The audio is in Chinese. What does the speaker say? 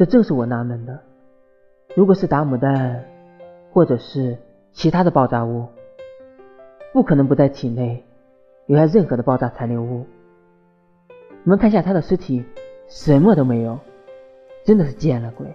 这正是我纳闷的。如果是打牡弹或者是其他的爆炸物不可能不在体内留下任何的爆炸残留物。我们看一下他的尸体什么都没有真的是见了鬼。